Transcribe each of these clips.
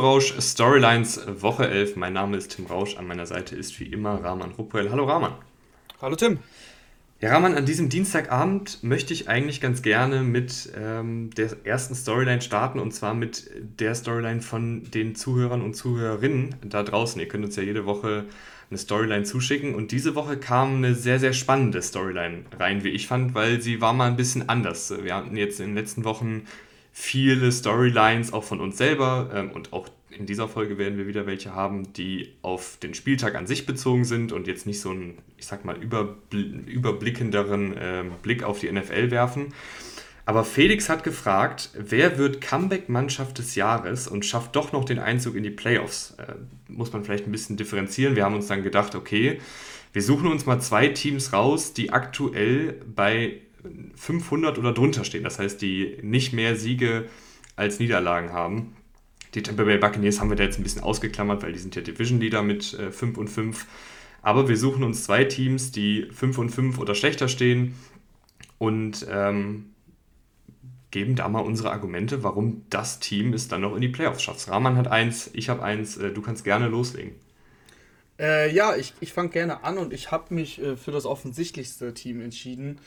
Rausch Storylines Woche 11. Mein Name ist Tim Rausch. An meiner Seite ist wie immer Rahman Ruppel. Hallo Rahman. Hallo Tim. Ja, Rahman, an diesem Dienstagabend möchte ich eigentlich ganz gerne mit ähm, der ersten Storyline starten und zwar mit der Storyline von den Zuhörern und Zuhörerinnen da draußen. Ihr könnt uns ja jede Woche eine Storyline zuschicken und diese Woche kam eine sehr, sehr spannende Storyline rein, wie ich fand, weil sie war mal ein bisschen anders. Wir hatten jetzt in den letzten Wochen viele Storylines auch von uns selber ähm, und auch in dieser Folge werden wir wieder welche haben, die auf den Spieltag an sich bezogen sind und jetzt nicht so einen, ich sag mal, überbl überblickenderen äh, Blick auf die NFL werfen. Aber Felix hat gefragt, wer wird Comeback-Mannschaft des Jahres und schafft doch noch den Einzug in die Playoffs? Äh, muss man vielleicht ein bisschen differenzieren. Wir haben uns dann gedacht, okay, wir suchen uns mal zwei Teams raus, die aktuell bei 500 oder drunter stehen. Das heißt, die nicht mehr Siege als Niederlagen haben. Die Tampa Bay Buccaneers haben wir da jetzt ein bisschen ausgeklammert, weil die sind ja Division Leader mit äh, 5 und 5. Aber wir suchen uns zwei Teams, die 5 und 5 oder schlechter stehen und ähm, geben da mal unsere Argumente, warum das Team es dann noch in die Playoffs schafft. Rahman hat eins, ich habe eins, äh, du kannst gerne loslegen. Äh, ja, ich, ich fange gerne an und ich habe mich äh, für das offensichtlichste Team entschieden.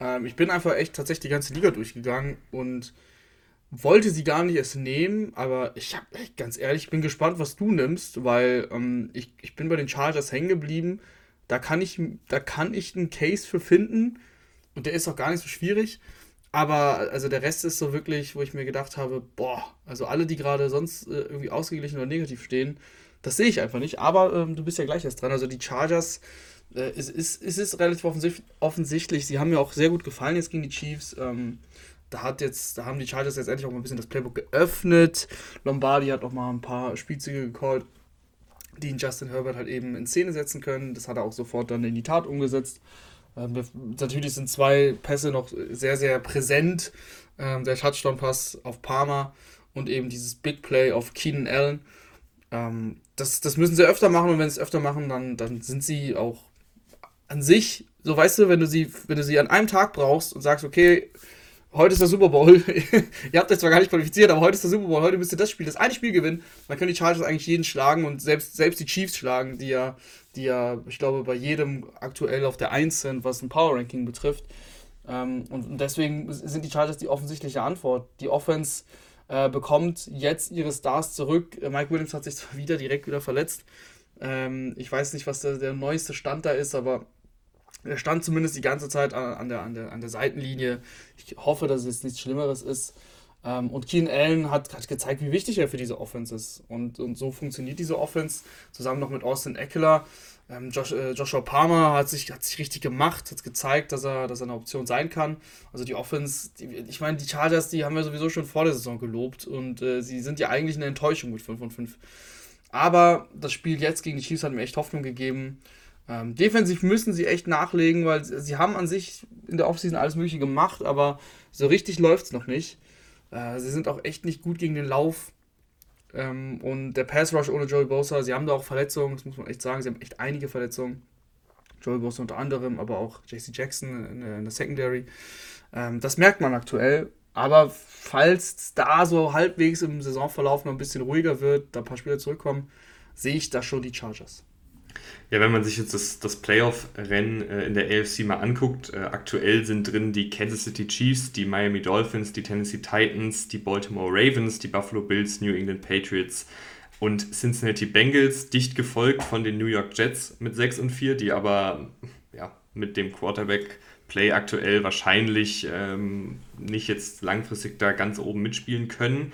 Ähm, ich bin einfach echt tatsächlich die ganze Liga durchgegangen und wollte sie gar nicht erst nehmen, aber ich habe ganz ehrlich, ich bin gespannt, was du nimmst, weil ähm, ich, ich bin bei den Chargers hängen geblieben. Da kann ich, da kann ich einen Case für finden und der ist auch gar nicht so schwierig. Aber also der Rest ist so wirklich, wo ich mir gedacht habe, boah, also alle, die gerade sonst äh, irgendwie ausgeglichen oder negativ stehen, das sehe ich einfach nicht. Aber ähm, du bist ja gleich erst dran. Also die Chargers, äh, es, ist, es ist relativ offensichtlich, sie haben mir auch sehr gut gefallen jetzt gegen die Chiefs. Ähm, da hat jetzt, da haben die Chargers jetzt endlich auch mal ein bisschen das Playbook geöffnet. Lombardi hat auch mal ein paar Spielzüge gecallt, die Justin Herbert halt eben in Szene setzen können. Das hat er auch sofort dann in die Tat umgesetzt. Ähm, natürlich sind zwei Pässe noch sehr, sehr präsent. Ähm, der Touchdown-Pass auf Palmer und eben dieses Big Play auf Keenan Allen. Ähm, das, das müssen sie öfter machen und wenn sie es öfter machen, dann, dann sind sie auch an sich, so weißt du, wenn du sie, wenn du sie an einem Tag brauchst und sagst, okay, heute ist der Super Bowl. ihr habt das zwar gar nicht qualifiziert, aber heute ist der Super Bowl. Heute müsst ihr das Spiel, das eine Spiel gewinnen. Dann können die Chargers eigentlich jeden schlagen und selbst, selbst die Chiefs schlagen, die ja, die ja, ich glaube, bei jedem aktuell auf der 1 sind, was ein Power Ranking betrifft. Ähm, und deswegen sind die Chargers die offensichtliche Antwort. Die Offense äh, bekommt jetzt ihre Stars zurück. Mike Williams hat sich zwar wieder direkt wieder verletzt. Ähm, ich weiß nicht, was der, der neueste Stand da ist, aber er stand zumindest die ganze Zeit an der, an der, an der Seitenlinie. Ich hoffe, dass es jetzt nichts Schlimmeres ist. Ähm, und Keen Allen hat, hat gezeigt, wie wichtig er für diese Offense ist. Und, und so funktioniert diese Offense zusammen noch mit Austin Eckler. Ähm, Josh, äh, Joshua Palmer hat sich, hat sich richtig gemacht, hat gezeigt, dass er, dass er eine Option sein kann. Also die Offense, die, ich meine, die Chargers, die haben wir sowieso schon vor der Saison gelobt und äh, sie sind ja eigentlich eine Enttäuschung mit 5 und 5. Aber das Spiel jetzt gegen die Chiefs hat mir echt Hoffnung gegeben. Ähm, defensiv müssen sie echt nachlegen, weil sie haben an sich in der Offseason alles Mögliche gemacht, aber so richtig läuft es noch nicht. Äh, sie sind auch echt nicht gut gegen den Lauf. Ähm, und der Pass Rush ohne Joey Bosa, sie haben da auch Verletzungen, das muss man echt sagen, sie haben echt einige Verletzungen. Joey Bosa unter anderem, aber auch JC Jackson in der, in der Secondary. Ähm, das merkt man aktuell. Aber falls da so halbwegs im Saisonverlauf noch ein bisschen ruhiger wird, da ein paar Spieler zurückkommen, sehe ich da schon die Chargers. Ja, wenn man sich jetzt das, das Playoff-Rennen äh, in der AFC mal anguckt, äh, aktuell sind drin die Kansas City Chiefs, die Miami Dolphins, die Tennessee Titans, die Baltimore Ravens, die Buffalo Bills, New England Patriots und Cincinnati Bengals, dicht gefolgt von den New York Jets mit 6 und 4, die aber ja, mit dem Quarterback-Play aktuell wahrscheinlich ähm, nicht jetzt langfristig da ganz oben mitspielen können.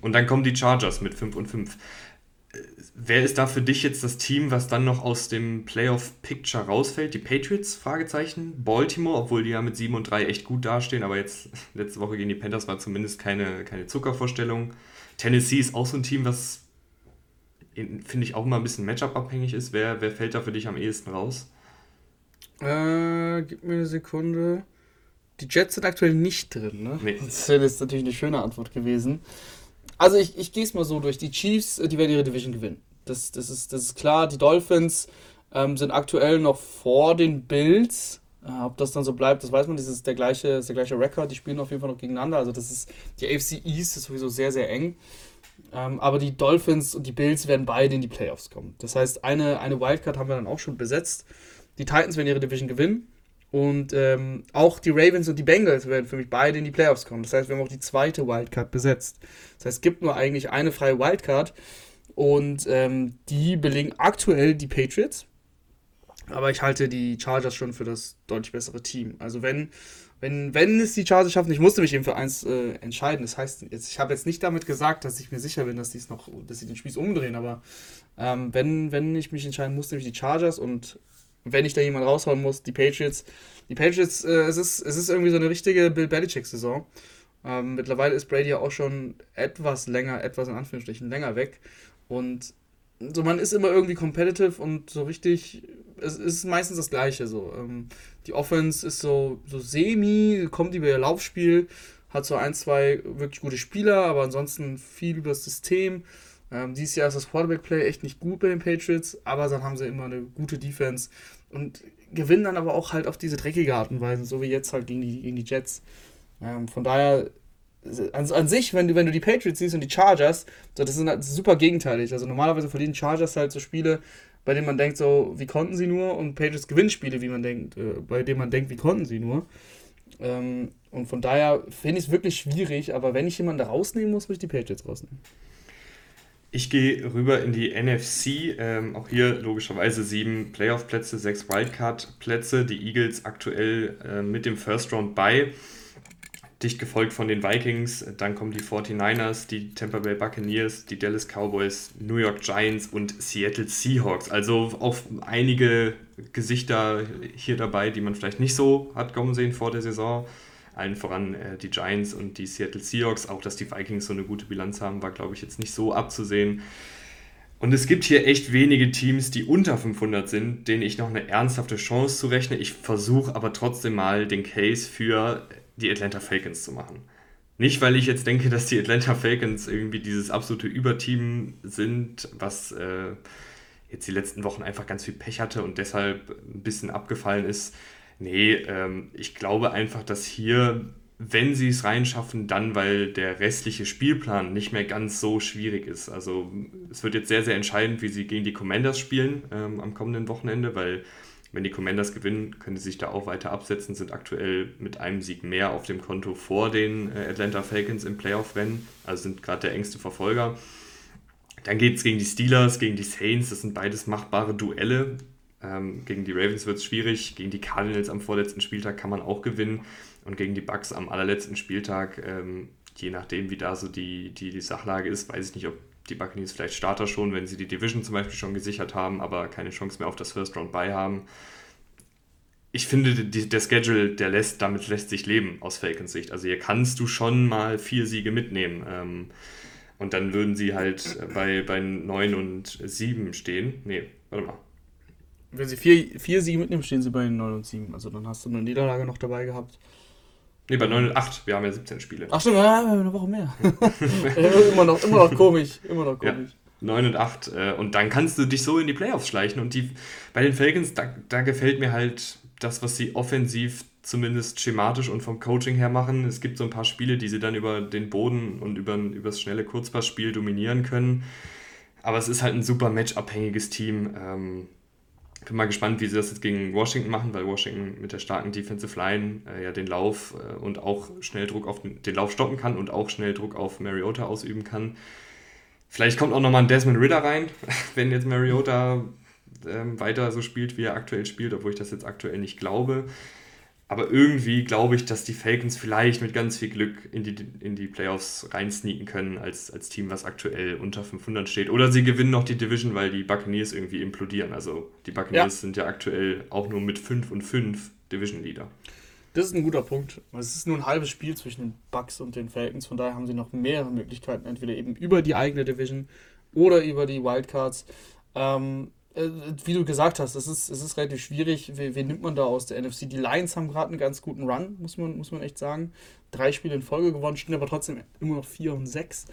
Und dann kommen die Chargers mit 5 und 5 wer ist da für dich jetzt das Team, was dann noch aus dem Playoff-Picture rausfällt? Die Patriots? Fragezeichen. Baltimore, obwohl die ja mit 7 und 3 echt gut dastehen, aber jetzt letzte Woche gegen die Panthers war zumindest keine, keine Zuckervorstellung. Tennessee ist auch so ein Team, was finde ich auch immer ein bisschen Matchup-abhängig ist. Wer, wer fällt da für dich am ehesten raus? Äh, gib mir eine Sekunde. Die Jets sind aktuell nicht drin, ne? Nee. Das wäre jetzt natürlich eine schöne Antwort gewesen. Also ich, ich gehe es mal so durch. Die Chiefs, äh, die werden ihre Division gewinnen. Das, das, ist, das ist klar. Die Dolphins ähm, sind aktuell noch vor den Bills. Äh, ob das dann so bleibt, das weiß man. Das ist der gleiche, ist der gleiche Rekord. Die spielen auf jeden Fall noch gegeneinander. Also das ist die AFC East ist sowieso sehr, sehr eng. Ähm, aber die Dolphins und die Bills werden beide in die Playoffs kommen. Das heißt, eine, eine Wildcard haben wir dann auch schon besetzt. Die Titans werden ihre Division gewinnen. Und ähm, auch die Ravens und die Bengals werden für mich beide in die Playoffs kommen. Das heißt, wir haben auch die zweite Wildcard besetzt. Das heißt, es gibt nur eigentlich eine freie Wildcard. Und ähm, die belegen aktuell die Patriots. Aber ich halte die Chargers schon für das deutlich bessere Team. Also wenn, wenn, wenn es die Chargers schaffen, ich musste mich eben für eins äh, entscheiden. Das heißt, jetzt, ich habe jetzt nicht damit gesagt, dass ich mir sicher bin, dass, noch, dass sie den Spieß umdrehen, aber ähm, wenn, wenn ich mich entscheiden musste, nämlich die Chargers und wenn ich da jemand raushauen muss, die Patriots. Die Patriots, äh, es, ist, es ist irgendwie so eine richtige Bill Belichick-Saison. Ähm, mittlerweile ist Brady ja auch schon etwas länger, etwas in Anführungsstrichen länger weg. Und so, man ist immer irgendwie competitive und so richtig, es ist meistens das Gleiche so. Ähm, die Offense ist so, so semi, kommt über ihr Laufspiel, hat so ein, zwei wirklich gute Spieler, aber ansonsten viel über das System. Ähm, dieses Jahr ist das Quarterback-Play echt nicht gut bei den Patriots, aber dann haben sie immer eine gute Defense und gewinnen dann aber auch halt auf diese dreckige Art und Weise, so wie jetzt halt gegen die, gegen die Jets. Ähm, von daher, an, an sich, wenn du, wenn du die Patriots siehst und die Chargers, so, das ist halt super gegenteilig. Also normalerweise verlieren Chargers halt so Spiele, bei denen man denkt, so, wie konnten sie nur? Und Patriots gewinnen Spiele, wie man denkt, äh, bei denen man denkt, wie konnten sie nur? Ähm, und von daher finde ich es wirklich schwierig, aber wenn ich jemanden da rausnehmen muss, muss ich die Patriots rausnehmen. Ich gehe rüber in die NFC. Ähm, auch hier logischerweise sieben Playoff-Plätze, sechs Wildcard-Plätze. Die Eagles aktuell äh, mit dem First Round bei. Dicht gefolgt von den Vikings. Dann kommen die 49ers, die Tampa Bay Buccaneers, die Dallas Cowboys, New York Giants und Seattle Seahawks. Also auch einige Gesichter hier dabei, die man vielleicht nicht so hat kommen sehen vor der Saison allen voran äh, die Giants und die Seattle Seahawks. Auch dass die Vikings so eine gute Bilanz haben, war, glaube ich, jetzt nicht so abzusehen. Und es gibt hier echt wenige Teams, die unter 500 sind, denen ich noch eine ernsthafte Chance zurechne. Ich versuche aber trotzdem mal den Case für die Atlanta Falcons zu machen. Nicht, weil ich jetzt denke, dass die Atlanta Falcons irgendwie dieses absolute Überteam sind, was äh, jetzt die letzten Wochen einfach ganz viel Pech hatte und deshalb ein bisschen abgefallen ist. Nee, ähm, ich glaube einfach, dass hier, wenn sie es reinschaffen, dann, weil der restliche Spielplan nicht mehr ganz so schwierig ist. Also es wird jetzt sehr, sehr entscheidend, wie sie gegen die Commanders spielen ähm, am kommenden Wochenende, weil wenn die Commanders gewinnen, können sie sich da auch weiter absetzen, sind aktuell mit einem Sieg mehr auf dem Konto vor den äh, Atlanta Falcons im Playoff-Rennen, also sind gerade der engste Verfolger. Dann geht es gegen die Steelers, gegen die Saints, das sind beides machbare Duelle. Ähm, gegen die Ravens wird es schwierig, gegen die Cardinals am vorletzten Spieltag kann man auch gewinnen und gegen die Bucks am allerletzten Spieltag, ähm, je nachdem wie da so die, die, die Sachlage ist, weiß ich nicht, ob die Buccaneers vielleicht Starter schon, wenn sie die Division zum Beispiel schon gesichert haben, aber keine Chance mehr auf das First Round bei haben. Ich finde, die, der Schedule, der lässt, damit lässt sich leben aus Falcons Sicht. Also hier kannst du schon mal vier Siege mitnehmen. Ähm, und dann würden sie halt bei, bei 9 und 7 stehen. Nee, warte mal. Wenn sie vier, vier Siege mitnehmen, stehen sie bei 9 und 7. Also dann hast du eine Niederlage noch dabei gehabt. Nee, bei 9 und 8. Wir haben ja 17 Spiele. Ach stimmt, ja, wir haben eine Woche mehr. immer, noch, immer noch komisch. Immer noch komisch. Ja. 9 und 8. Äh, und dann kannst du dich so in die Playoffs schleichen. Und die, bei den Falcons, da, da gefällt mir halt das, was sie offensiv zumindest schematisch und vom Coaching her machen. Es gibt so ein paar Spiele, die sie dann über den Boden und über, über das schnelle Kurzpassspiel dominieren können. Aber es ist halt ein super matchabhängiges Team. Ähm, bin mal gespannt, wie sie das jetzt gegen Washington machen, weil Washington mit der starken Defensive Line äh, ja den Lauf äh, und auch schnell Druck auf den, den, Lauf stoppen kann und auch schnell Druck auf Mariota ausüben kann. Vielleicht kommt auch nochmal ein Desmond Ritter rein, wenn jetzt Mariota äh, weiter so spielt, wie er aktuell spielt, obwohl ich das jetzt aktuell nicht glaube. Aber irgendwie glaube ich, dass die Falcons vielleicht mit ganz viel Glück in die, in die Playoffs reinsneaken können als, als Team, was aktuell unter 500 steht. Oder sie gewinnen noch die Division, weil die Buccaneers irgendwie implodieren. Also die Buccaneers ja. sind ja aktuell auch nur mit 5 und 5 Division Leader. Das ist ein guter Punkt. Es ist nur ein halbes Spiel zwischen den Bucks und den Falcons. Von daher haben sie noch mehrere Möglichkeiten, entweder eben über die eigene Division oder über die Wildcards. Ähm, äh, wie du gesagt hast, es ist, es ist relativ schwierig. Wen, wen nimmt man da aus der NFC? Die Lions haben gerade einen ganz guten Run, muss man, muss man echt sagen. Drei Spiele in Folge gewonnen, stehen aber trotzdem immer noch 4 und 6.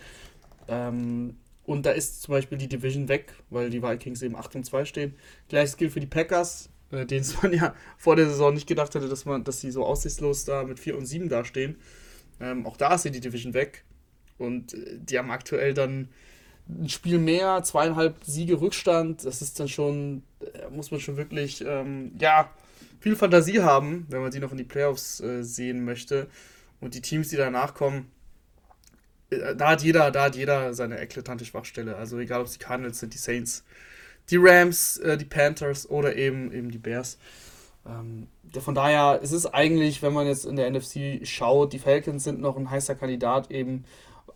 Ähm, und da ist zum Beispiel die Division weg, weil die Vikings eben 8 und 2 stehen. Gleiches gilt für die Packers, äh, denen man ja vor der Saison nicht gedacht hätte, dass, man, dass sie so aussichtslos da mit 4 und 7 dastehen. Ähm, auch da ist ja die Division weg. Und äh, die haben aktuell dann ein Spiel mehr, zweieinhalb Siege Rückstand. Das ist dann schon, äh, muss man schon wirklich, ähm, ja, viel Fantasie haben, wenn man sie noch in die Playoffs äh, sehen möchte. Und die Teams, die danach kommen, äh, da hat jeder, da hat jeder seine eklatante Schwachstelle. Also egal, ob es die Cardinals sind, die Saints, die Rams, äh, die Panthers oder eben, eben die Bears. Ähm, von daher ist es eigentlich, wenn man jetzt in der NFC schaut, die Falcons sind noch ein heißer Kandidat eben,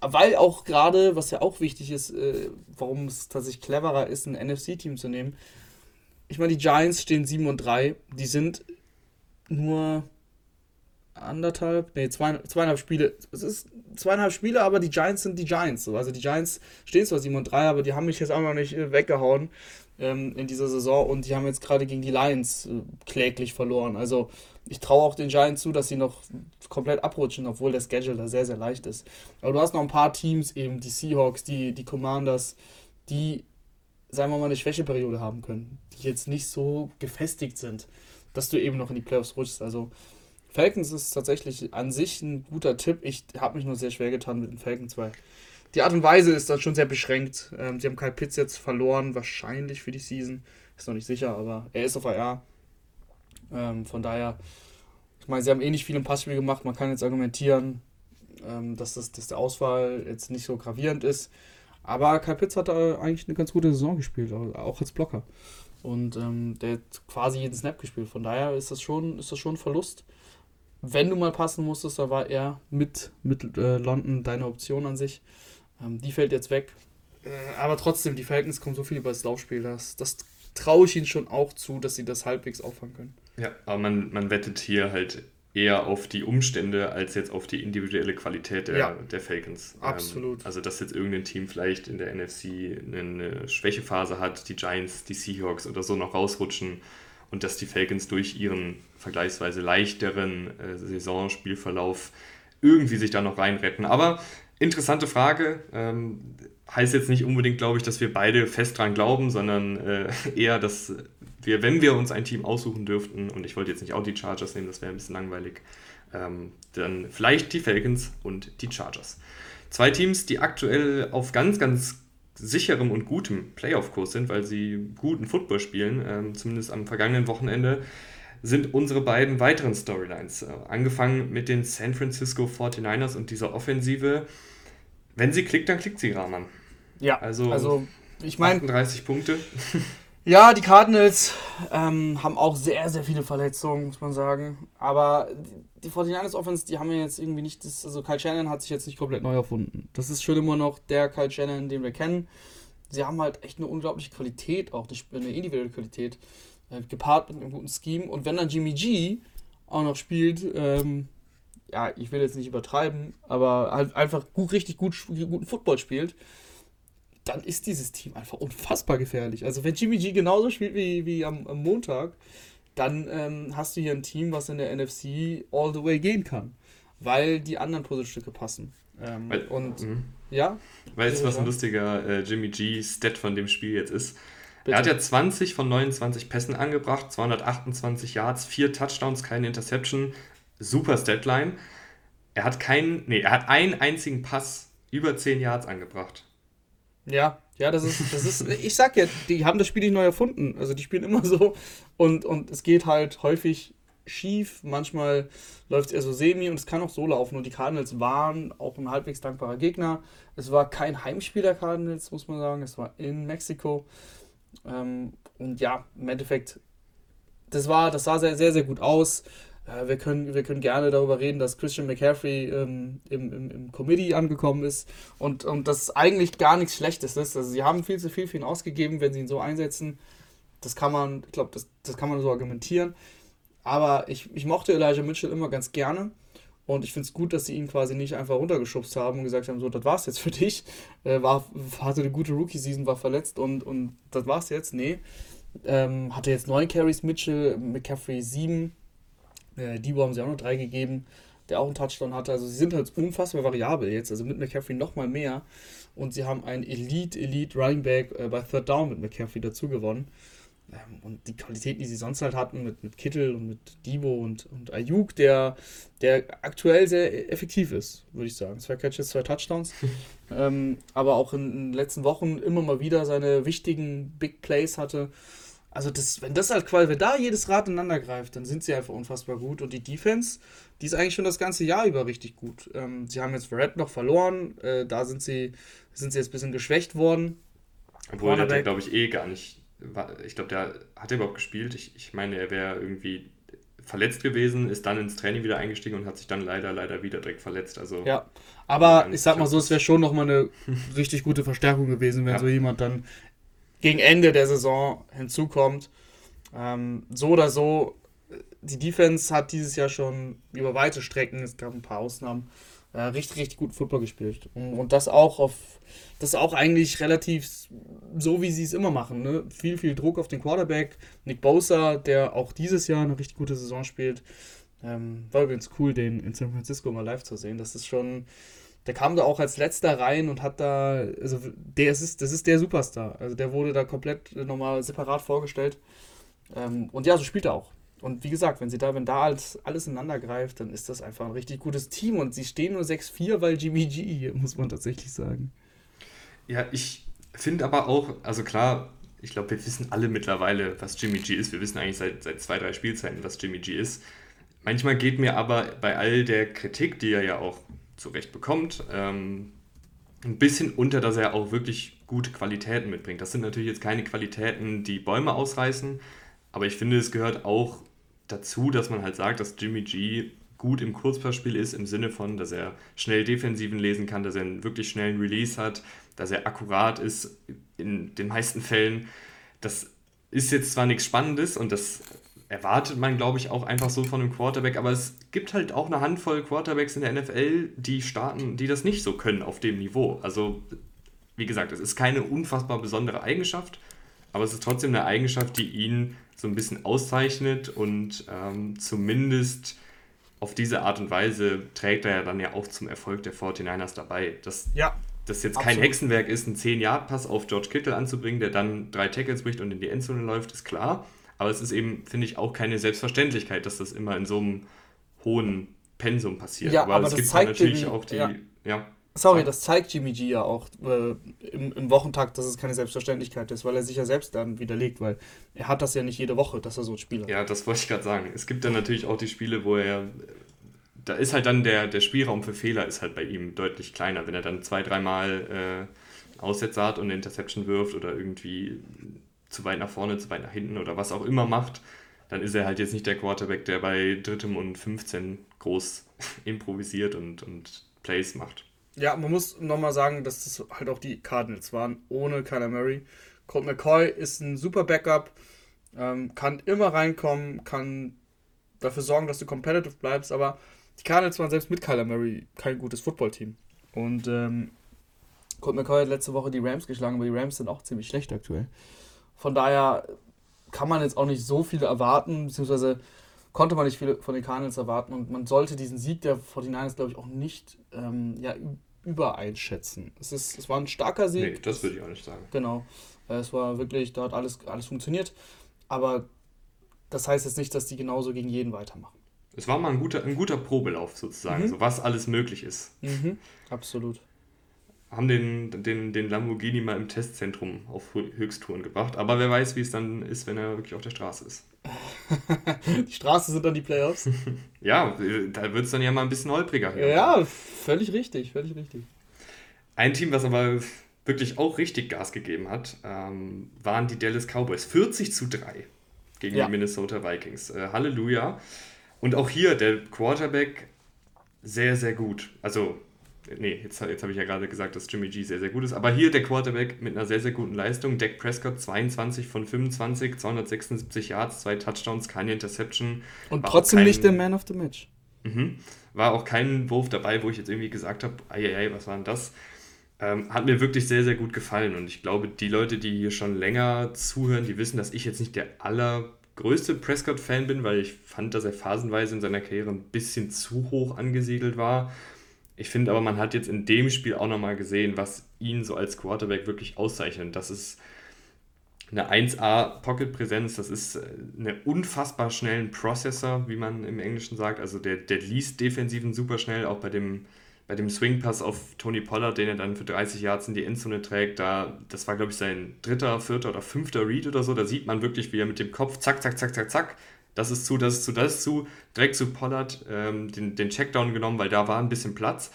weil auch gerade, was ja auch wichtig ist, äh, warum es tatsächlich cleverer ist, ein NFC-Team zu nehmen. Ich meine, die Giants stehen 7 und 3, die sind nur anderthalb, nee, zwei, zweieinhalb Spiele. Es ist zweieinhalb Spiele, aber die Giants sind die Giants. So. Also die Giants stehen zwar 7 und 3, aber die haben mich jetzt auch noch nicht äh, weggehauen ähm, in dieser Saison und die haben jetzt gerade gegen die Lions äh, kläglich verloren. Also ich traue auch den Giants zu, dass sie noch komplett abrutschen, obwohl der Schedule da sehr, sehr leicht ist. Aber du hast noch ein paar Teams, eben die Seahawks, die, die Commanders, die, sagen wir mal, eine Schwächeperiode haben können, die jetzt nicht so gefestigt sind, dass du eben noch in die Playoffs rutschst. Also Falcons ist tatsächlich an sich ein guter Tipp. Ich habe mich nur sehr schwer getan mit den Falcons, weil die Art und Weise ist dann schon sehr beschränkt. Ähm, sie haben Kyle Pitts jetzt verloren, wahrscheinlich für die Season. Ist noch nicht sicher, aber er ist auf AR. Ähm, von daher, ich meine, sie haben eh nicht viel im Passspiel gemacht. Man kann jetzt argumentieren, ähm, dass, das, dass der Ausfall jetzt nicht so gravierend ist. Aber Kyle Pitts hat da eigentlich eine ganz gute Saison gespielt, auch als Blocker. Und ähm, der hat quasi jeden Snap gespielt. Von daher ist das schon, ist das schon ein Verlust wenn du mal passen musstest, da war er mit, mit äh, London deine Option an sich. Ähm, die fällt jetzt weg. Äh, aber trotzdem, die Falcons kommen so viel über das Laufspiel, das, das traue ich ihnen schon auch zu, dass sie das halbwegs auffangen können. Ja, aber man, man wettet hier halt eher auf die Umstände als jetzt auf die individuelle Qualität der, ja, der Falcons. Ähm, absolut. Ähm, also, dass jetzt irgendein Team vielleicht in der NFC eine Schwächephase hat, die Giants, die Seahawks oder so noch rausrutschen und dass die Falcons durch ihren vergleichsweise leichteren äh, Saisonspielverlauf irgendwie sich da noch reinretten. Aber interessante Frage. Ähm, heißt jetzt nicht unbedingt, glaube ich, dass wir beide fest dran glauben, sondern äh, eher, dass wir, wenn wir uns ein Team aussuchen dürften, und ich wollte jetzt nicht auch die Chargers nehmen, das wäre ein bisschen langweilig, ähm, dann vielleicht die Falcons und die Chargers. Zwei Teams, die aktuell auf ganz, ganz sicherem und gutem Playoff-Kurs sind, weil sie guten Football spielen, ähm, zumindest am vergangenen Wochenende, sind unsere beiden weiteren Storylines. Äh, angefangen mit den San Francisco 49ers und dieser Offensive. Wenn sie klickt, dann klickt sie, Rahman. Ja, also, also ich meine. 38 Punkte. Ja, die Cardinals ähm, haben auch sehr, sehr viele Verletzungen, muss man sagen. Aber die 49ers Offense, die haben ja jetzt irgendwie nicht, das, also Kyle Shannon hat sich jetzt nicht komplett neu erfunden. Das ist schon immer noch der Kyle Shannon, den wir kennen. Sie haben halt echt eine unglaubliche Qualität, auch eine individuelle Qualität, äh, gepaart mit einem guten Scheme. Und wenn dann Jimmy G auch noch spielt, ähm, ja, ich will jetzt nicht übertreiben, aber halt einfach gut, richtig gut, guten Football spielt, dann ist dieses Team einfach unfassbar gefährlich. Also wenn Jimmy G genauso spielt wie, wie am, am Montag, dann ähm, hast du hier ein Team, was in der NFC all the way gehen kann. Weil die anderen Puzzlestücke passen. Ähm, weil, und mh. ja. Weißt du, was ein lustiger äh, Jimmy G-Stat von dem Spiel jetzt ist? Bitte? Er hat ja 20 von 29 Pässen angebracht, 228 Yards, 4 Touchdowns, keine Interception. Super Statline. Er hat keinen, nee, er hat einen einzigen Pass über 10 Yards angebracht. Ja, ja, das ist, das ist, ich sag ja, die haben das Spiel nicht neu erfunden. Also die spielen immer so und, und es geht halt häufig schief, manchmal läuft es eher so semi und es kann auch so laufen. Und die Cardinals waren auch ein halbwegs dankbarer Gegner. Es war kein Heimspiel der Cardinals, muss man sagen. Es war in Mexiko. Ähm, und ja, im Endeffekt, das war, das sah sehr, sehr, sehr gut aus. Äh, wir, können, wir können gerne darüber reden, dass Christian McCaffrey ähm, im, im, im Committee angekommen ist und, und das eigentlich gar nichts Schlechtes ist. Also sie haben viel zu viel für ihn ausgegeben, wenn sie ihn so einsetzen. Das kann man, ich glaube, das, das kann man so argumentieren. Aber ich, ich mochte Elijah Mitchell immer ganz gerne. Und ich finde es gut, dass sie ihn quasi nicht einfach runtergeschubst haben und gesagt haben, so, das war's jetzt für dich. Äh, war, hatte eine gute Rookie-Season, war verletzt und, und das war's jetzt. Nee. Ähm, hatte jetzt neun Carries Mitchell, McCaffrey sieben. Äh, Debo haben sie auch noch drei gegeben, der auch einen Touchdown hatte. Also sie sind halt unfassbar variabel jetzt. Also mit McCaffrey nochmal mehr. Und sie haben einen Elite, Elite Running Back äh, bei Third Down mit McCaffrey dazu gewonnen. Ähm, und die Qualitäten, die sie sonst halt hatten, mit, mit Kittel und mit Debo und, und Ayuk, der, der aktuell sehr effektiv ist, würde ich sagen. Zwei Catches, zwei Touchdowns. ähm, aber auch in, in, den letzten Wochen immer mal wieder seine wichtigen Big Plays hatte. Also das, wenn das halt quasi, wenn da jedes Rad ineinander greift, dann sind sie einfach unfassbar gut. Und die Defense, die ist eigentlich schon das ganze Jahr über richtig gut. Ähm, sie haben jetzt Verrett noch verloren, äh, da sind sie, sind sie jetzt ein bisschen geschwächt worden. Obwohl der, glaube ich, eh gar nicht ich glaube, der hat er überhaupt gespielt. Ich, ich meine, er wäre irgendwie verletzt gewesen, ist dann ins Training wieder eingestiegen und hat sich dann leider, leider wieder direkt verletzt. Also, ja, aber ich sag mal so, es wäre schon nochmal eine richtig gute Verstärkung gewesen, wenn ja. so jemand dann gegen Ende der Saison hinzukommt. Ähm, so oder so, die Defense hat dieses Jahr schon über weite Strecken, es gab ein paar Ausnahmen, äh, richtig, richtig gut Football gespielt. Und, und das auch auf, das auch eigentlich relativ so, wie sie es immer machen. Ne? Viel, viel Druck auf den Quarterback. Nick Bosa, der auch dieses Jahr eine richtig gute Saison spielt. Ähm, war übrigens cool, den in San Francisco mal live zu sehen. Das ist schon, der kam da auch als letzter rein und hat da, also der ist, das ist der Superstar. Also der wurde da komplett nochmal separat vorgestellt. Ähm, und ja, so spielt er auch. Und wie gesagt, wenn sie da, wenn da alles, alles ineinander greift, dann ist das einfach ein richtig gutes Team. Und sie stehen nur 6-4, weil Jimmy G, muss man tatsächlich sagen. Ja, ich finde aber auch, also klar, ich glaube, wir wissen alle mittlerweile, was Jimmy G ist. Wir wissen eigentlich seit, seit zwei, drei Spielzeiten, was Jimmy G ist. Manchmal geht mir aber bei all der Kritik, die er ja auch zu Recht bekommt, ähm, ein bisschen unter, dass er auch wirklich gute Qualitäten mitbringt. Das sind natürlich jetzt keine Qualitäten, die Bäume ausreißen, aber ich finde, es gehört auch dazu, dass man halt sagt, dass Jimmy G gut im Kurzpassspiel ist, im Sinne von, dass er schnell Defensiven lesen kann, dass er einen wirklich schnellen Release hat, dass er akkurat ist in den meisten Fällen. Das ist jetzt zwar nichts Spannendes und das erwartet man, glaube ich, auch einfach so von einem Quarterback, aber es gibt halt auch eine Handvoll Quarterbacks in der NFL, die starten, die das nicht so können auf dem Niveau. Also, wie gesagt, es ist keine unfassbar besondere Eigenschaft, aber es ist trotzdem eine Eigenschaft, die ihn so ein bisschen auszeichnet und ähm, zumindest auf diese Art und Weise trägt er ja dann ja auch zum Erfolg der 49ers dabei. Das, ja, das jetzt absolut. kein Hexenwerk ist, einen 10-Yard-Pass auf George Kittle anzubringen, der dann drei Tackles bricht und in die Endzone läuft, ist klar. Aber es ist eben, finde ich, auch keine Selbstverständlichkeit, dass das immer in so einem hohen Pensum passiert. Ja, aber, aber es gibt natürlich auch die. Ja. ja. Sorry, das zeigt Jimmy G ja auch äh, im, im, Wochentakt, dass es keine Selbstverständlichkeit ist, weil er sich ja selbst dann widerlegt, weil er hat das ja nicht jede Woche, dass er so ein Spiel hat. Ja, das wollte ich gerade sagen. Es gibt dann natürlich auch die Spiele, wo er, da ist halt dann der, der Spielraum für Fehler ist halt bei ihm deutlich kleiner, wenn er dann zwei, dreimal äh, Aussetzer hat und eine Interception wirft oder irgendwie zu weit nach vorne, zu weit nach hinten oder was auch immer macht, dann ist er halt jetzt nicht der Quarterback, der bei drittem und 15 groß improvisiert und, und Plays macht. Ja, man muss nochmal sagen, dass das halt auch die Cardinals waren, ohne Kyler Murray. Colt McCoy ist ein super Backup, ähm, kann immer reinkommen, kann dafür sorgen, dass du competitive bleibst, aber die Cardinals waren selbst mit Kyler Murray kein gutes Footballteam. Und ähm, Colt McCoy hat letzte Woche die Rams geschlagen, aber die Rams sind auch ziemlich schlecht aktuell. Von daher kann man jetzt auch nicht so viel erwarten, beziehungsweise konnte man nicht viel von den Cardinals erwarten und man sollte diesen Sieg der 49ers, glaube ich, auch nicht ähm, ja, übereinschätzen. Es, ist, es war ein starker Sieg. Nee, das würde ich auch nicht sagen. Genau. Es war wirklich, da hat alles, alles funktioniert. Aber das heißt jetzt nicht, dass die genauso gegen jeden weitermachen. Es war mal ein guter, ein guter Probelauf sozusagen, mhm. so was alles möglich ist. Mhm. Absolut haben den, den, den Lamborghini mal im Testzentrum auf Höchsttouren gebracht. Aber wer weiß, wie es dann ist, wenn er wirklich auf der Straße ist. die Straße sind dann die Playoffs? ja, da wird es dann ja mal ein bisschen holpriger. Ja, völlig richtig, völlig richtig. Ein Team, was aber wirklich auch richtig Gas gegeben hat, ähm, waren die Dallas Cowboys. 40 zu 3 gegen ja. die Minnesota Vikings. Äh, Halleluja. Und auch hier der Quarterback sehr, sehr gut. Also nee, jetzt, jetzt habe ich ja gerade gesagt, dass Jimmy G sehr, sehr gut ist. Aber hier der Quarterback mit einer sehr, sehr guten Leistung. Dak Prescott 22 von 25, 276 Yards, zwei Touchdowns, keine Interception. Und trotzdem kein, nicht der Man of the Match. Mhm. War auch kein Wurf dabei, wo ich jetzt irgendwie gesagt habe, ei, was war denn das? Ähm, hat mir wirklich sehr, sehr gut gefallen. Und ich glaube, die Leute, die hier schon länger zuhören, die wissen, dass ich jetzt nicht der allergrößte Prescott-Fan bin, weil ich fand, dass er phasenweise in seiner Karriere ein bisschen zu hoch angesiedelt war. Ich finde aber, man hat jetzt in dem Spiel auch nochmal gesehen, was ihn so als Quarterback wirklich auszeichnet. Das ist eine 1A Pocket-Präsenz, das ist äh, eine unfassbar schnellen Processor, wie man im Englischen sagt. Also der, der liest Defensiven super schnell, auch bei dem, bei dem Swing-Pass auf Tony Pollard, den er dann für 30 Yards in die Endzone trägt. Da, das war, glaube ich, sein dritter, vierter oder fünfter Read oder so. Da sieht man wirklich, wie er mit dem Kopf zack, zack, zack, zack, zack, das ist zu, das ist zu, das ist zu, direkt zu Pollard ähm, den, den Checkdown genommen, weil da war ein bisschen Platz.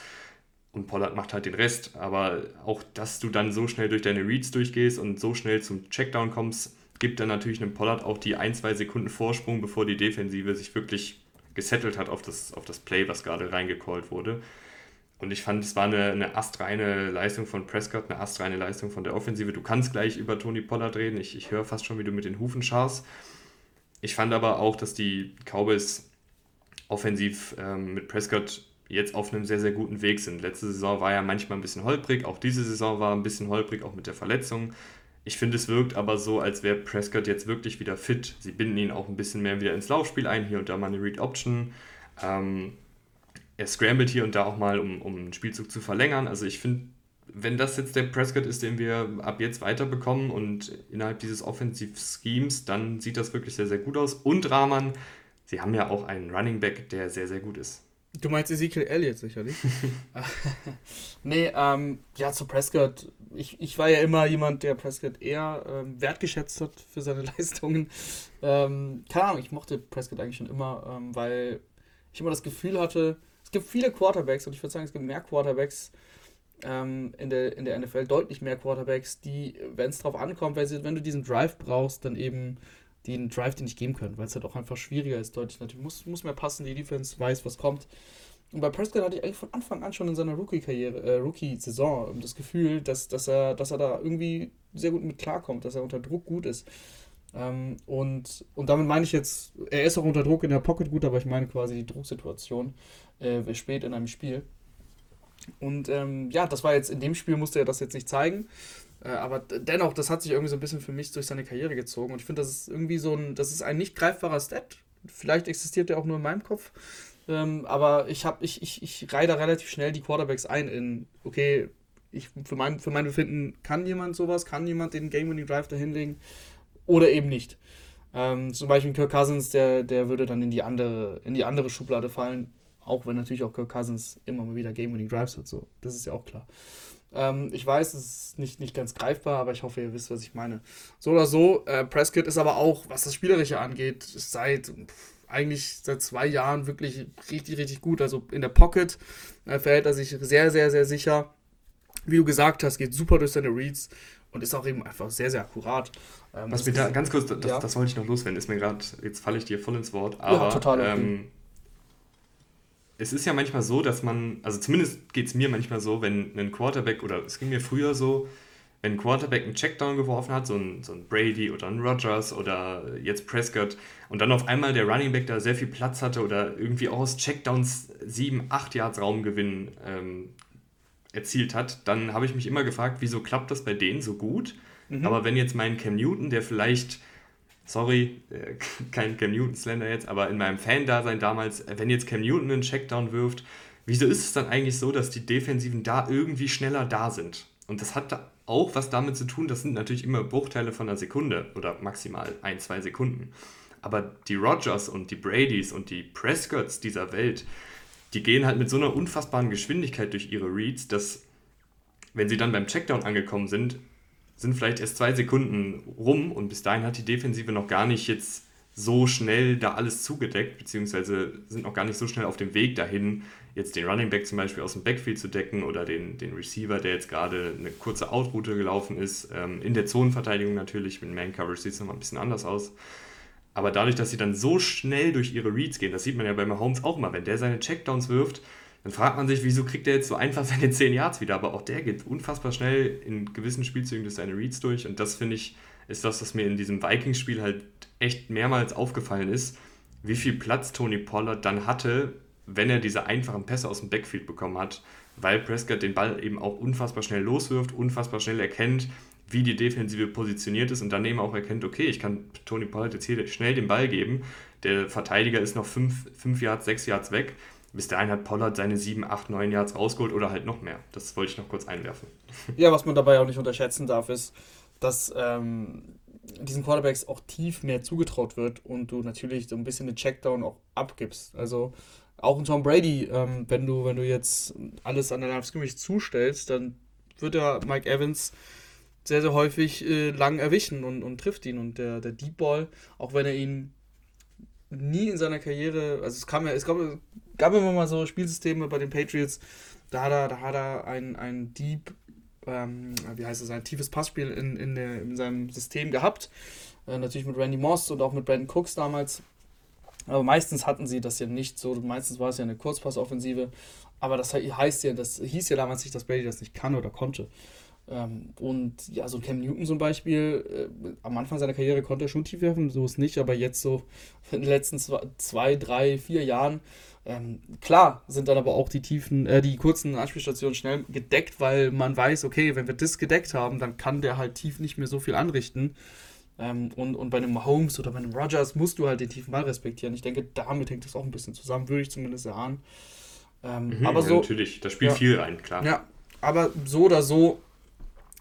Und Pollard macht halt den Rest. Aber auch, dass du dann so schnell durch deine Reads durchgehst und so schnell zum Checkdown kommst, gibt dann natürlich einem Pollard auch die ein, zwei Sekunden Vorsprung, bevor die Defensive sich wirklich gesettelt hat auf das, auf das Play, was gerade reingecallt wurde. Und ich fand, es war eine, eine astreine Leistung von Prescott, eine astreine Leistung von der Offensive. Du kannst gleich über Tony Pollard reden. Ich, ich höre fast schon, wie du mit den Hufen scharst. Ich fand aber auch, dass die Cowboys offensiv ähm, mit Prescott jetzt auf einem sehr, sehr guten Weg sind. Letzte Saison war ja manchmal ein bisschen holprig, auch diese Saison war ein bisschen holprig, auch mit der Verletzung. Ich finde, es wirkt aber so, als wäre Prescott jetzt wirklich wieder fit. Sie binden ihn auch ein bisschen mehr wieder ins Laufspiel ein, hier und da mal eine Read Option. Ähm, er scrambled hier und da auch mal, um, um einen Spielzug zu verlängern. Also ich finde, wenn das jetzt der Prescott ist, den wir ab jetzt weiterbekommen und innerhalb dieses Offensiv-Schemes, dann sieht das wirklich sehr, sehr gut aus. Und Rahman, sie haben ja auch einen Running Back, der sehr, sehr gut ist. Du meinst Ezekiel Elliott sicherlich? nee, ähm, ja, zu Prescott. Ich, ich war ja immer jemand, der Prescott eher ähm, wertgeschätzt hat für seine Leistungen. Ähm, keine Ahnung, ich mochte Prescott eigentlich schon immer, ähm, weil ich immer das Gefühl hatte, es gibt viele Quarterbacks und ich würde sagen, es gibt mehr Quarterbacks ähm, in, der, in der NFL, deutlich mehr Quarterbacks, die, wenn es drauf ankommt, weil sie, wenn du diesen Drive brauchst, dann eben den Drive, den ich geben können, weil es halt auch einfach schwieriger ist. Deutlich natürlich muss, muss mehr passen, die Defense weiß, was kommt. Und bei Prescott hatte ich eigentlich von Anfang an schon in seiner Rookie-Karriere, äh, Rookie-Saison das Gefühl, dass, dass, er, dass er da irgendwie sehr gut mit klarkommt, dass er unter Druck gut ist. Ähm, und, und damit meine ich jetzt, er ist auch unter Druck in der Pocket gut, aber ich meine quasi die Drucksituation äh, spät in einem Spiel. Und ähm, ja, das war jetzt in dem Spiel, musste er das jetzt nicht zeigen. Äh, aber dennoch, das hat sich irgendwie so ein bisschen für mich durch seine Karriere gezogen. Und ich finde, das ist irgendwie so ein, das ist ein nicht greifbarer Stat. Vielleicht existiert der auch nur in meinem Kopf. Ähm, aber ich habe, ich, ich, ich reihe da relativ schnell die Quarterbacks ein in, okay, ich, für, mein, für mein Befinden kann jemand sowas, kann jemand den Game-Winning Drive da hinlegen oder eben nicht. Ähm, zum Beispiel Kirk Cousins, der, der würde dann in die andere, in die andere Schublade fallen, auch wenn natürlich auch Kirk Cousins immer mal wieder Game-Winning Drives hat, so. Das ist ja auch klar. Ähm, ich weiß, es ist nicht, nicht ganz greifbar, aber ich hoffe, ihr wisst, was ich meine. So oder so, äh, Prescott ist aber auch, was das Spielerische angeht, seit pff, eigentlich seit zwei Jahren wirklich richtig, richtig gut. Also in der Pocket äh, verhält er sich sehr, sehr, sehr sicher. Wie du gesagt hast, geht super durch seine Reads und ist auch eben einfach sehr, sehr akkurat. Ähm, Was mir da ganz kurz, das, ja. das wollte ich noch loswerden, ist mir gerade, jetzt falle ich dir voll ins Wort, aber ja, total ähm, es ist ja manchmal so, dass man, also zumindest geht es mir manchmal so, wenn ein Quarterback, oder es ging mir früher so, wenn ein Quarterback einen Checkdown geworfen hat, so ein, so ein Brady oder ein Rogers oder jetzt Prescott, und dann auf einmal der Running Back da sehr viel Platz hatte oder irgendwie auch aus Checkdowns 7, 8 Yards Raumgewinn ähm, erzielt hat, dann habe ich mich immer gefragt, wieso klappt das bei denen so gut? Mhm. Aber wenn jetzt mein Cam Newton, der vielleicht sorry, äh, kein Cam Newton-Slender jetzt, aber in meinem Fan-Dasein damals, wenn jetzt Cam Newton einen Checkdown wirft, wieso ist es dann eigentlich so, dass die Defensiven da irgendwie schneller da sind? Und das hat auch was damit zu tun, das sind natürlich immer Bruchteile von einer Sekunde oder maximal ein, zwei Sekunden. Aber die Rogers und die Bradys und die Prescotts dieser Welt, die gehen halt mit so einer unfassbaren Geschwindigkeit durch ihre Reads, dass wenn sie dann beim Checkdown angekommen sind, sind vielleicht erst zwei Sekunden rum und bis dahin hat die Defensive noch gar nicht jetzt so schnell da alles zugedeckt, beziehungsweise sind noch gar nicht so schnell auf dem Weg dahin, jetzt den Running Back zum Beispiel aus dem Backfield zu decken oder den, den Receiver, der jetzt gerade eine kurze Outroute gelaufen ist. Ähm, in der Zonenverteidigung natürlich, mit Man Coverage sieht es nochmal ein bisschen anders aus. Aber dadurch, dass sie dann so schnell durch ihre Reads gehen, das sieht man ja bei Mahomes auch mal, wenn der seine Checkdowns wirft, dann fragt man sich, wieso kriegt er jetzt so einfach seine 10 Yards wieder? Aber auch der geht unfassbar schnell in gewissen Spielzügen durch seine Reads durch. Und das finde ich, ist das, was mir in diesem Vikings-Spiel halt echt mehrmals aufgefallen ist, wie viel Platz Tony Pollard dann hatte, wenn er diese einfachen Pässe aus dem Backfield bekommen hat, weil Prescott den Ball eben auch unfassbar schnell loswirft, unfassbar schnell erkennt, wie die Defensive positioniert ist und dann eben auch erkennt, okay, ich kann Tony Pollard jetzt hier schnell den Ball geben. Der Verteidiger ist noch 5 Yards, 6 Yards weg bis dahin hat Pollard seine 7, 8, 9 Yards rausgeholt oder halt noch mehr. Das wollte ich noch kurz einwerfen. Ja, was man dabei auch nicht unterschätzen darf, ist, dass ähm, diesen Quarterbacks auch tief mehr zugetraut wird und du natürlich so ein bisschen den Checkdown auch abgibst. Also auch ein Tom Brady, ähm, wenn du, wenn du jetzt alles an of Scrimmage zustellst, dann wird er Mike Evans sehr, sehr häufig äh, lang erwischen und, und trifft ihn. Und der, der Deep Ball, auch wenn er ihn nie in seiner Karriere, also es kam ja, es gab, gab immer mal so Spielsysteme bei den Patriots, da hat er, da hat er ein, ein Deep, ähm, wie heißt es, ein tiefes Passspiel in, in, der, in seinem System gehabt. Äh, natürlich mit Randy Moss und auch mit Brandon Cooks damals. Aber meistens hatten sie das ja nicht so. Meistens war es ja eine Kurzpassoffensive. Aber das heißt ja, das hieß ja damals nicht, dass Brady das nicht kann oder konnte. Ähm, und ja, so Cam Newton zum Beispiel, äh, am Anfang seiner Karriere konnte er schon tief werfen, so ist nicht, aber jetzt so in den letzten zwei, zwei drei, vier Jahren, ähm, klar sind dann aber auch die tiefen, äh, die kurzen Anspielstationen schnell gedeckt, weil man weiß, okay, wenn wir das gedeckt haben, dann kann der halt tief nicht mehr so viel anrichten. Ähm, und, und bei einem Mahomes oder bei einem Rogers musst du halt den tiefen Ball respektieren. Ich denke, damit hängt das auch ein bisschen zusammen, würde ich zumindest erahnen. Ähm, mhm, aber so, ja, natürlich, da spielt ja, viel rein, klar. Ja, aber so oder so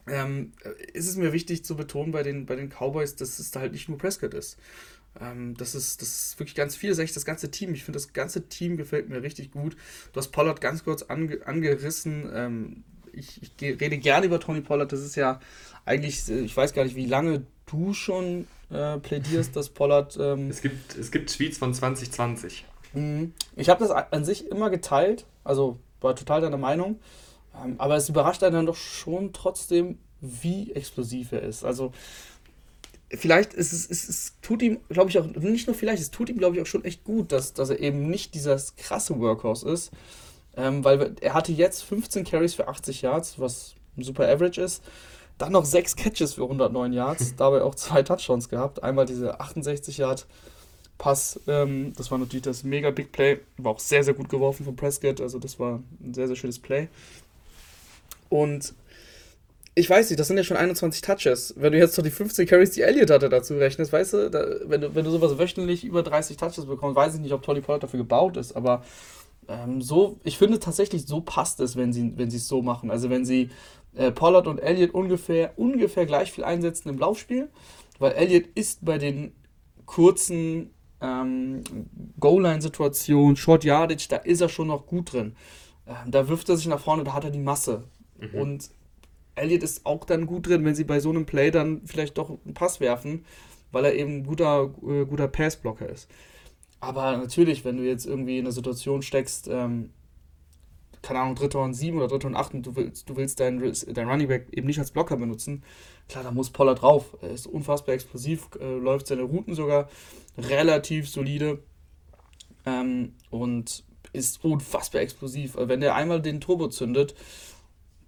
ähm, ist es mir wichtig zu betonen bei den, bei den Cowboys, dass es da halt nicht nur Prescott ist. Ähm, das, ist das ist wirklich ganz vielseitig, das ganze Team. Ich finde, das ganze Team gefällt mir richtig gut. Du hast Pollard ganz kurz ange, angerissen. Ähm, ich, ich rede gerne über Tony Pollard. Das ist ja eigentlich, ich weiß gar nicht, wie lange du schon äh, plädierst, dass Pollard. Ähm, es, gibt, es gibt Tweets von 2020. Mhm. Ich habe das an sich immer geteilt, also war total deiner Meinung. Ähm, aber es überrascht einen dann doch schon trotzdem, wie explosiv er ist. Also vielleicht ist es, es, es tut ihm, glaube ich, auch, nicht nur vielleicht, es tut ihm, glaube ich, auch schon echt gut, dass, dass er eben nicht dieses krasse Workhorse ist. Ähm, weil er hatte jetzt 15 Carries für 80 Yards, was ein super Average ist. Dann noch 6 Catches für 109 Yards, dabei auch zwei Touchdowns gehabt. Einmal diese 68 Yard Pass, ähm, das war natürlich das mega Big Play, war auch sehr, sehr gut geworfen von Prescott, also das war ein sehr, sehr schönes Play. Und ich weiß nicht, das sind ja schon 21 Touches. Wenn du jetzt noch die 15 Carries, die Elliott hatte, dazu rechnest, weißt du, da, wenn du, wenn du sowas wöchentlich über 30 Touches bekommst, weiß ich nicht, ob Tolly Pollard dafür gebaut ist, aber ähm, so, ich finde tatsächlich, so passt es, wenn sie wenn es so machen. Also wenn sie äh, Pollard und Elliott ungefähr, ungefähr gleich viel einsetzen im Laufspiel, weil Elliott ist bei den kurzen ähm, Goal-Line-Situationen, Short Yardage, da ist er schon noch gut drin. Ähm, da wirft er sich nach vorne, da hat er die Masse. Mhm. Und Elliott ist auch dann gut drin, wenn sie bei so einem Play dann vielleicht doch einen Pass werfen, weil er eben ein guter, äh, guter Passblocker ist. Aber natürlich, wenn du jetzt irgendwie in einer Situation steckst, ähm, keine Ahnung, dritter und sieben oder dritter und acht und du willst, du willst deinen dein Running Back eben nicht als Blocker benutzen, klar, da muss Pollard drauf. Er ist unfassbar explosiv, äh, läuft seine Routen sogar relativ solide ähm, und ist unfassbar explosiv. Wenn der einmal den Turbo zündet,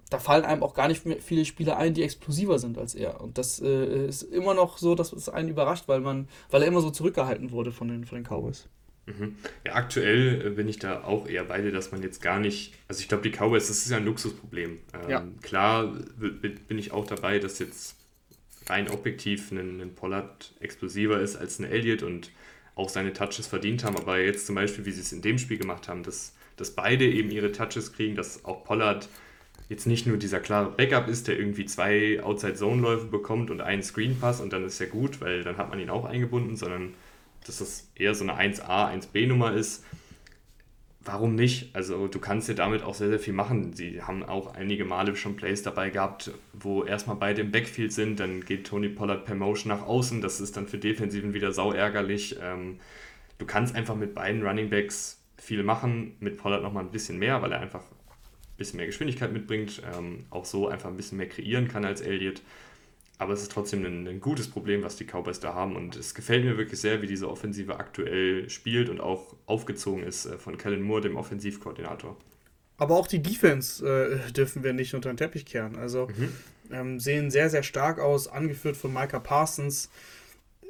da fallen einem auch gar nicht viele Spieler ein, die explosiver sind als er. Und das äh, ist immer noch so, dass es einen überrascht, weil man, weil er immer so zurückgehalten wurde von den, von den Cowboys. Mhm. Ja, aktuell äh, bin ich da auch eher bei dir, dass man jetzt gar nicht, also ich glaube, die Cowboys, das ist ja ein Luxusproblem. Ähm, ja. Klar bin ich auch dabei, dass jetzt rein objektiv ein, ein Pollard explosiver ist als ein Elliott und auch seine Touches verdient haben, aber jetzt zum Beispiel, wie sie es in dem Spiel gemacht haben, dass, dass beide eben ihre Touches kriegen, dass auch Pollard jetzt nicht nur dieser klare Backup ist, der irgendwie zwei Outside-Zone-Läufe bekommt und einen Screen-Pass und dann ist ja gut, weil dann hat man ihn auch eingebunden, sondern dass das eher so eine 1A, 1B-Nummer ist. Warum nicht? Also du kannst ja damit auch sehr, sehr viel machen. Sie haben auch einige Male schon Plays dabei gehabt, wo erstmal beide im Backfield sind, dann geht Tony Pollard per Motion nach außen, das ist dann für Defensiven wieder sau ärgerlich. Ähm, du kannst einfach mit beiden Running Backs viel machen, mit Pollard nochmal ein bisschen mehr, weil er einfach bisschen mehr Geschwindigkeit mitbringt, ähm, auch so einfach ein bisschen mehr kreieren kann als Elliott. Aber es ist trotzdem ein, ein, gutes Problem, was die Cowboys da haben. Und es gefällt mir wirklich sehr, wie diese Offensive aktuell spielt und auch aufgezogen ist äh, von Kellen Moore, dem Offensivkoordinator. Aber auch die Defense äh, dürfen wir nicht unter den Teppich kehren. Also mhm. ähm, sehen sehr, sehr stark aus, angeführt von Micah Parsons.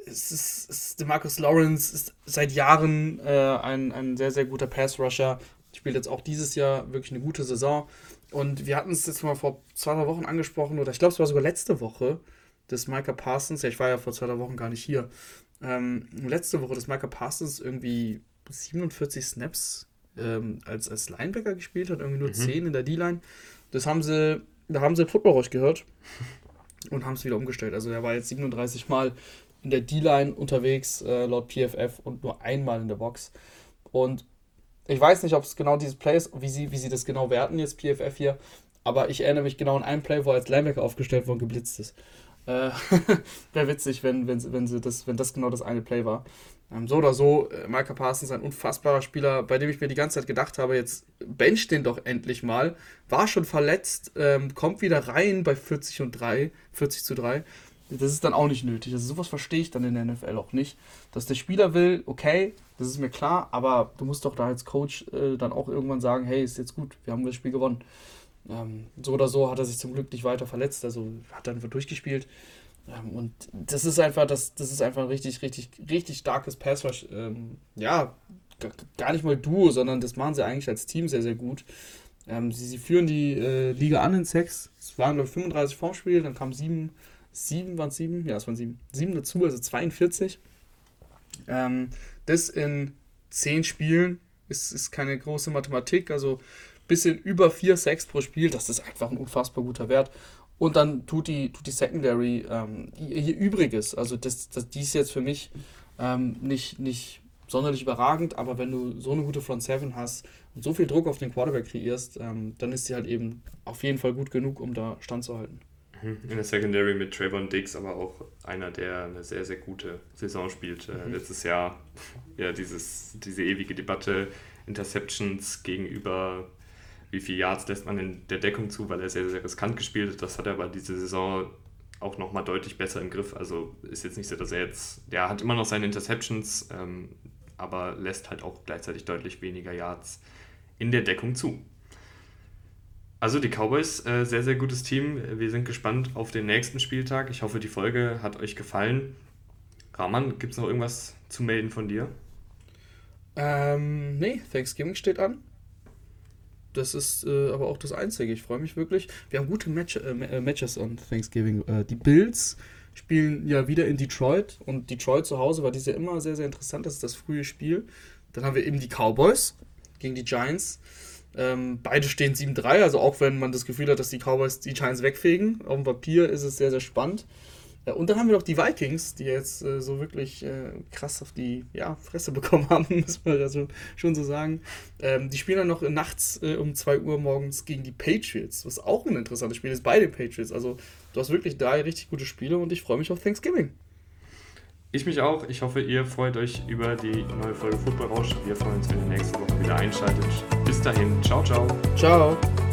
Es ist, es ist Marcus Lawrence ist seit Jahren äh, ein, ein sehr, sehr guter Pass-Rusher spielt jetzt auch dieses Jahr wirklich eine gute Saison. Und wir hatten es jetzt mal vor zwei, drei Wochen angesprochen, oder ich glaube, es war sogar letzte Woche, des Micah Parsons. Ja, ich war ja vor zwei, drei Wochen gar nicht hier. Ähm, letzte Woche, dass Micah Parsons irgendwie 47 Snaps ähm, als, als Linebacker gespielt hat, irgendwie nur mhm. 10 in der D-Line. Das haben sie, da haben sie Football gehört. und haben es wieder umgestellt. Also er war jetzt 37 Mal in der D-Line unterwegs, äh, laut PFF, und nur einmal in der Box. Und ich weiß nicht, ob es genau dieses Play ist, wie sie, wie sie das genau werten, jetzt PFF hier, aber ich erinnere mich genau an einen Play, wo er als Linebacker aufgestellt wurde und geblitzt ist. Äh, Wäre witzig, wenn, wenn, wenn, sie das, wenn das genau das eine Play war. Ähm, so oder so, äh, Micah Parsons ein unfassbarer Spieler, bei dem ich mir die ganze Zeit gedacht habe, jetzt bench den doch endlich mal. War schon verletzt, ähm, kommt wieder rein bei 40 und 3, 40 zu 3. Das ist dann auch nicht nötig. Also sowas verstehe ich dann in der NFL auch nicht. Dass der Spieler will, okay, das ist mir klar, aber du musst doch da als Coach äh, dann auch irgendwann sagen, hey, ist jetzt gut, wir haben das Spiel gewonnen. Ähm, so oder so hat er sich zum Glück nicht weiter verletzt, also hat einfach durchgespielt. Ähm, und das ist einfach, das, das ist einfach ein richtig, richtig, richtig starkes Passrush. Ähm, ja, gar nicht mal Duo, sondern das machen sie eigentlich als Team sehr, sehr gut. Ähm, sie, sie führen die äh, Liga an in Sex. Es waren nur 35 vorm Spiel, dann kamen sieben, sieben waren es sieben? Ja, es waren sieben. Sieben dazu, also 42. Ähm, das in zehn Spielen ist, ist keine große Mathematik, also bisschen über vier Sex pro Spiel, das ist einfach ein unfassbar guter Wert. Und dann tut die, tut die Secondary ähm, ihr Übriges. Also das, das, die ist jetzt für mich ähm, nicht, nicht sonderlich überragend, aber wenn du so eine gute Front Seven hast und so viel Druck auf den Quarterback kreierst, ähm, dann ist sie halt eben auf jeden Fall gut genug, um da standzuhalten. Mhm. In der Secondary mit Trayvon Diggs, aber auch einer, der eine sehr, sehr gute Saison spielt. Äh, mhm. Letztes Jahr ja dieses, diese ewige Debatte, Interceptions gegenüber wie viele Yards lässt man in der Deckung zu, weil er sehr, sehr riskant gespielt hat. Das hat er aber diese Saison auch nochmal deutlich besser im Griff. Also ist jetzt nicht so, dass er jetzt, der hat immer noch seine Interceptions, ähm, aber lässt halt auch gleichzeitig deutlich weniger Yards in der Deckung zu. Also die Cowboys, äh, sehr, sehr gutes Team. Wir sind gespannt auf den nächsten Spieltag. Ich hoffe, die Folge hat euch gefallen. Rahman, gibt es noch irgendwas zu melden von dir? Ähm, nee, Thanksgiving steht an. Das ist äh, aber auch das Einzige. Ich freue mich wirklich. Wir haben gute Match, äh, äh, Matches on Thanksgiving. Äh, die Bills spielen ja wieder in Detroit und Detroit zu Hause war dies ja immer sehr, sehr interessant. Das ist das frühe Spiel. Dann haben wir eben die Cowboys gegen die Giants. Ähm, beide stehen 7-3, also auch wenn man das Gefühl hat, dass die Cowboys die Giants wegfegen. Auf dem Papier ist es sehr, sehr spannend. Ja, und dann haben wir noch die Vikings, die jetzt äh, so wirklich äh, krass auf die ja, Fresse bekommen haben, muss man also schon so sagen. Ähm, die spielen dann noch nachts äh, um 2 Uhr morgens gegen die Patriots, was auch ein interessantes Spiel ist bei den Patriots. Also du hast wirklich drei richtig gute Spiele und ich freue mich auf Thanksgiving. Ich mich auch. Ich hoffe, ihr freut euch über die neue Folge Football Rausch. Wir freuen uns, wenn ihr nächste Woche wieder einschaltet. Dahin. Ciao, ciao. Ciao.